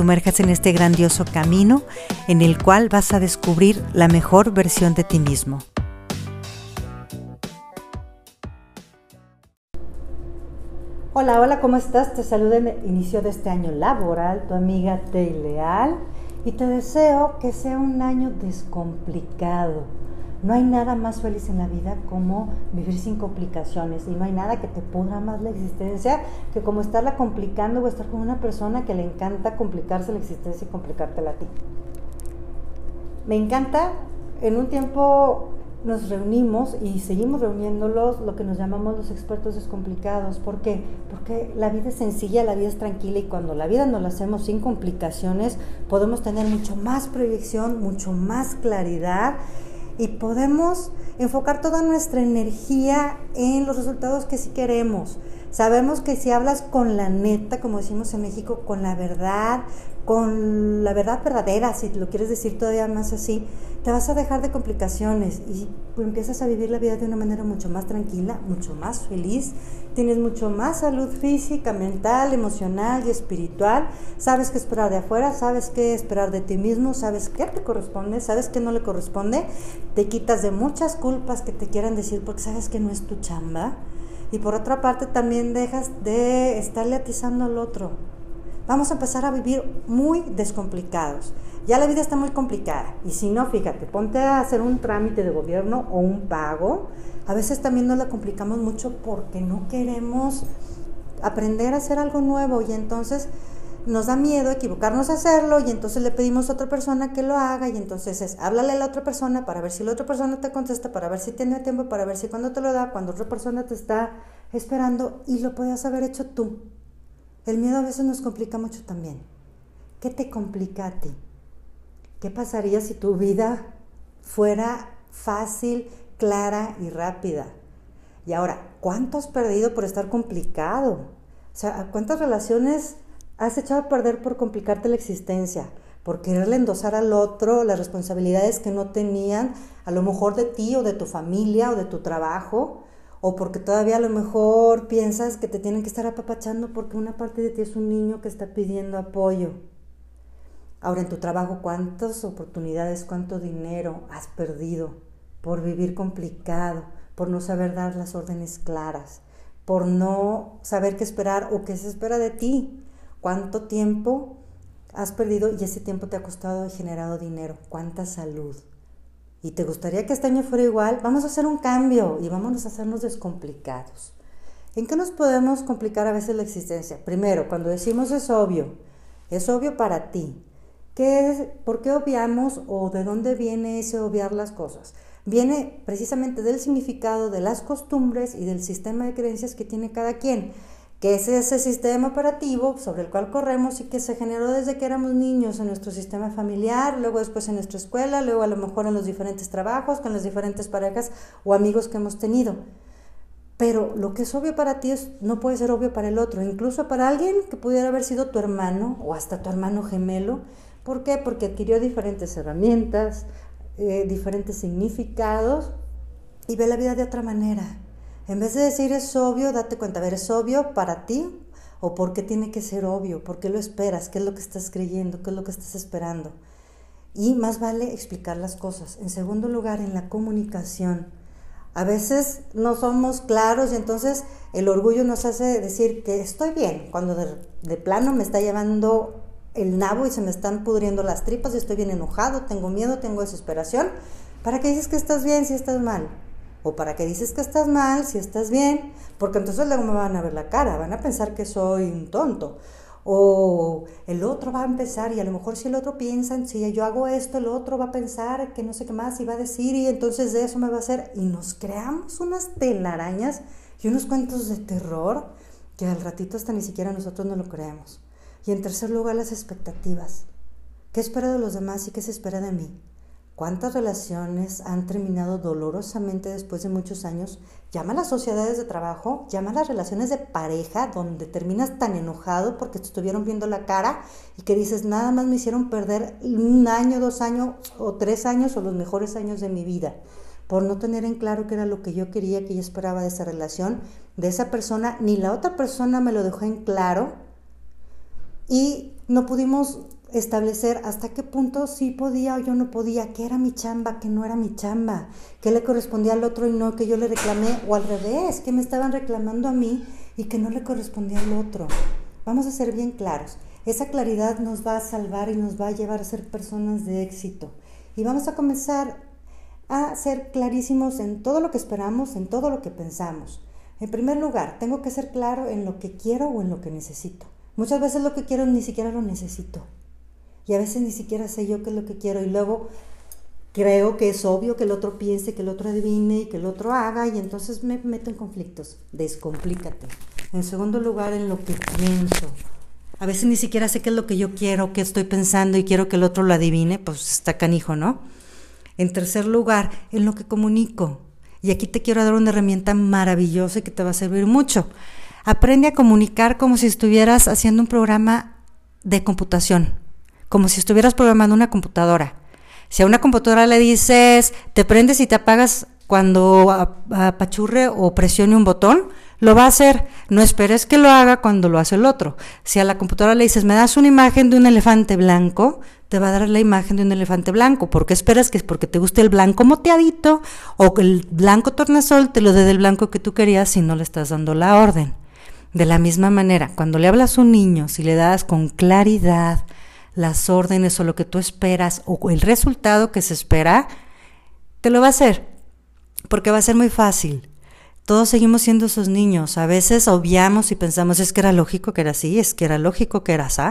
sumerjas en este grandioso camino en el cual vas a descubrir la mejor versión de ti mismo. Hola, hola, ¿cómo estás? Te saludo en el inicio de este año laboral, tu amiga Tei Leal, y te deseo que sea un año descomplicado no hay nada más feliz en la vida como vivir sin complicaciones y no hay nada que te pudra más la existencia que como estarla complicando o estar con una persona que le encanta complicarse la existencia y complicártela a ti. Me encanta, en un tiempo nos reunimos y seguimos reuniéndolos lo que nos llamamos los expertos descomplicados. ¿Por qué? Porque la vida es sencilla, la vida es tranquila y cuando la vida nos la hacemos sin complicaciones podemos tener mucho más proyección, mucho más claridad y podemos enfocar toda nuestra energía en los resultados que sí queremos. Sabemos que si hablas con la neta, como decimos en México, con la verdad, con la verdad verdadera, si lo quieres decir todavía más así, te vas a dejar de complicaciones y empiezas a vivir la vida de una manera mucho más tranquila, mucho más feliz, tienes mucho más salud física, mental, emocional y espiritual, sabes qué esperar de afuera, sabes qué esperar de ti mismo, sabes qué te corresponde, sabes qué no le corresponde, te quitas de muchas culpas que te quieran decir porque sabes que no es tu chamba. Y por otra parte también dejas de estarle atizando al otro vamos a empezar a vivir muy descomplicados. Ya la vida está muy complicada. Y si no, fíjate, ponte a hacer un trámite de gobierno o un pago. A veces también nos la complicamos mucho porque no queremos aprender a hacer algo nuevo y entonces nos da miedo equivocarnos a hacerlo y entonces le pedimos a otra persona que lo haga y entonces es háblale a la otra persona para ver si la otra persona te contesta, para ver si tiene tiempo, para ver si cuando te lo da, cuando otra persona te está esperando y lo puedes haber hecho tú. El miedo a veces nos complica mucho también. ¿Qué te complica a ti? ¿Qué pasaría si tu vida fuera fácil, clara y rápida? Y ahora, ¿cuánto has perdido por estar complicado? O sea, ¿cuántas relaciones has echado a perder por complicarte la existencia? Por quererle endosar al otro las responsabilidades que no tenían, a lo mejor de ti o de tu familia o de tu trabajo, o porque todavía a lo mejor piensas que te tienen que estar apapachando porque una parte de ti es un niño que está pidiendo apoyo. Ahora en tu trabajo, ¿cuántas oportunidades, cuánto dinero has perdido por vivir complicado, por no saber dar las órdenes claras, por no saber qué esperar o qué se espera de ti? ¿Cuánto tiempo has perdido y ese tiempo te ha costado y generado dinero? ¿Cuánta salud? Y te gustaría que este año fuera igual, vamos a hacer un cambio y vámonos a hacernos descomplicados. ¿En qué nos podemos complicar a veces la existencia? Primero, cuando decimos es obvio, es obvio para ti. ¿Qué es, ¿Por qué obviamos o de dónde viene ese obviar las cosas? Viene precisamente del significado de las costumbres y del sistema de creencias que tiene cada quien que es ese sistema operativo sobre el cual corremos y que se generó desde que éramos niños en nuestro sistema familiar, luego después en nuestra escuela, luego a lo mejor en los diferentes trabajos, con las diferentes parejas o amigos que hemos tenido. Pero lo que es obvio para ti es, no puede ser obvio para el otro, incluso para alguien que pudiera haber sido tu hermano o hasta tu hermano gemelo. ¿Por qué? Porque adquirió diferentes herramientas, eh, diferentes significados y ve la vida de otra manera. En vez de decir es obvio, date cuenta, a ver, ¿es obvio para ti? ¿O por qué tiene que ser obvio? ¿Por qué lo esperas? ¿Qué es lo que estás creyendo? ¿Qué es lo que estás esperando? Y más vale explicar las cosas. En segundo lugar, en la comunicación. A veces no somos claros y entonces el orgullo nos hace decir que estoy bien, cuando de, de plano me está llevando el nabo y se me están pudriendo las tripas y estoy bien enojado, tengo miedo, tengo desesperación. ¿Para qué dices que estás bien si estás mal? O para qué dices que estás mal, si estás bien, porque entonces luego me van a ver la cara, van a pensar que soy un tonto. O el otro va a empezar y a lo mejor si el otro piensa, si yo hago esto, el otro va a pensar que no sé qué más y va a decir y entonces de eso me va a hacer. Y nos creamos unas telarañas y unos cuentos de terror que al ratito hasta ni siquiera nosotros no lo creemos. Y en tercer lugar, las expectativas. ¿Qué espero de los demás y qué se espera de mí? ¿Cuántas relaciones han terminado dolorosamente después de muchos años? Llama a las sociedades de trabajo, llama a las relaciones de pareja, donde terminas tan enojado porque te estuvieron viendo la cara y que dices, nada más me hicieron perder un año, dos años o tres años o los mejores años de mi vida, por no tener en claro qué era lo que yo quería, que yo esperaba de esa relación, de esa persona, ni la otra persona me lo dejó en claro y no pudimos establecer hasta qué punto sí podía o yo no podía, qué era mi chamba, qué no era mi chamba, qué le correspondía al otro y no que yo le reclamé, o al revés, que me estaban reclamando a mí y que no le correspondía al otro. Vamos a ser bien claros. Esa claridad nos va a salvar y nos va a llevar a ser personas de éxito. Y vamos a comenzar a ser clarísimos en todo lo que esperamos, en todo lo que pensamos. En primer lugar, tengo que ser claro en lo que quiero o en lo que necesito. Muchas veces lo que quiero ni siquiera lo necesito y a veces ni siquiera sé yo qué es lo que quiero y luego creo que es obvio que el otro piense, que el otro adivine y que el otro haga y entonces me meto en conflictos. Descomplícate. En segundo lugar, en lo que pienso. A veces ni siquiera sé qué es lo que yo quiero, qué estoy pensando y quiero que el otro lo adivine, pues está canijo, ¿no? En tercer lugar, en lo que comunico. Y aquí te quiero dar una herramienta maravillosa que te va a servir mucho. Aprende a comunicar como si estuvieras haciendo un programa de computación como si estuvieras programando una computadora. Si a una computadora le dices, te prendes y te apagas cuando apachurre o presione un botón, lo va a hacer. No esperes que lo haga cuando lo hace el otro. Si a la computadora le dices, me das una imagen de un elefante blanco, te va a dar la imagen de un elefante blanco. ¿Por qué esperas que es porque te guste el blanco moteadito o el blanco tornasol te lo dé del blanco que tú querías si no le estás dando la orden? De la misma manera, cuando le hablas a un niño, si le das con claridad, las órdenes o lo que tú esperas o el resultado que se espera, te lo va a hacer, porque va a ser muy fácil. Todos seguimos siendo esos niños. A veces obviamos y pensamos es que era lógico que era así, es que era lógico que era así,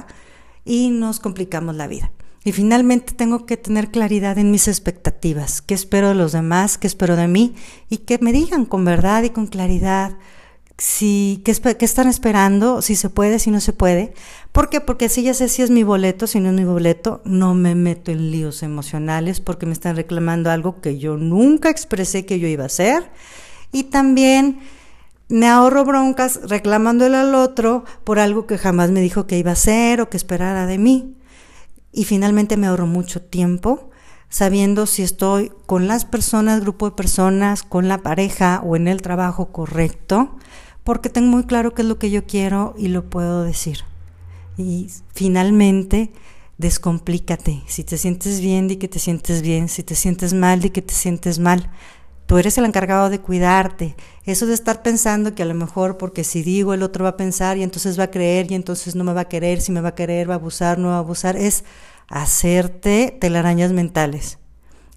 y nos complicamos la vida. Y finalmente tengo que tener claridad en mis expectativas, qué espero de los demás, qué espero de mí, y que me digan con verdad y con claridad si, ¿qué, están esperando? Si se puede, si no se puede. ¿Por qué? Porque si ya sé si es mi boleto, si no es mi boleto, no me meto en líos emocionales porque me están reclamando algo que yo nunca expresé que yo iba a hacer. Y también me ahorro broncas reclamándole al otro por algo que jamás me dijo que iba a hacer o que esperara de mí. Y finalmente me ahorro mucho tiempo sabiendo si estoy con las personas, grupo de personas, con la pareja o en el trabajo correcto porque tengo muy claro qué es lo que yo quiero y lo puedo decir. Y finalmente, descomplícate. Si te sientes bien, di que te sientes bien. Si te sientes mal, di que te sientes mal. Tú eres el encargado de cuidarte. Eso de estar pensando que a lo mejor porque si digo el otro va a pensar y entonces va a creer y entonces no me va a querer, si me va a querer, va a abusar, no va a abusar, es hacerte telarañas mentales.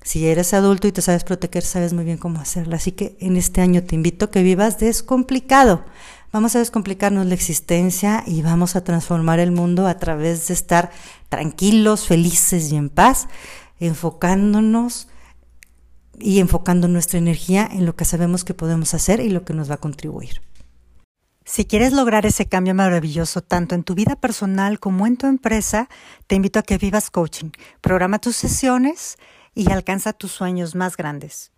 Si eres adulto y te sabes proteger, sabes muy bien cómo hacerlo. Así que en este año te invito a que vivas descomplicado. Vamos a descomplicarnos la existencia y vamos a transformar el mundo a través de estar tranquilos, felices y en paz, enfocándonos y enfocando nuestra energía en lo que sabemos que podemos hacer y lo que nos va a contribuir. Si quieres lograr ese cambio maravilloso tanto en tu vida personal como en tu empresa, te invito a que vivas coaching. Programa tus sesiones y alcanza tus sueños más grandes.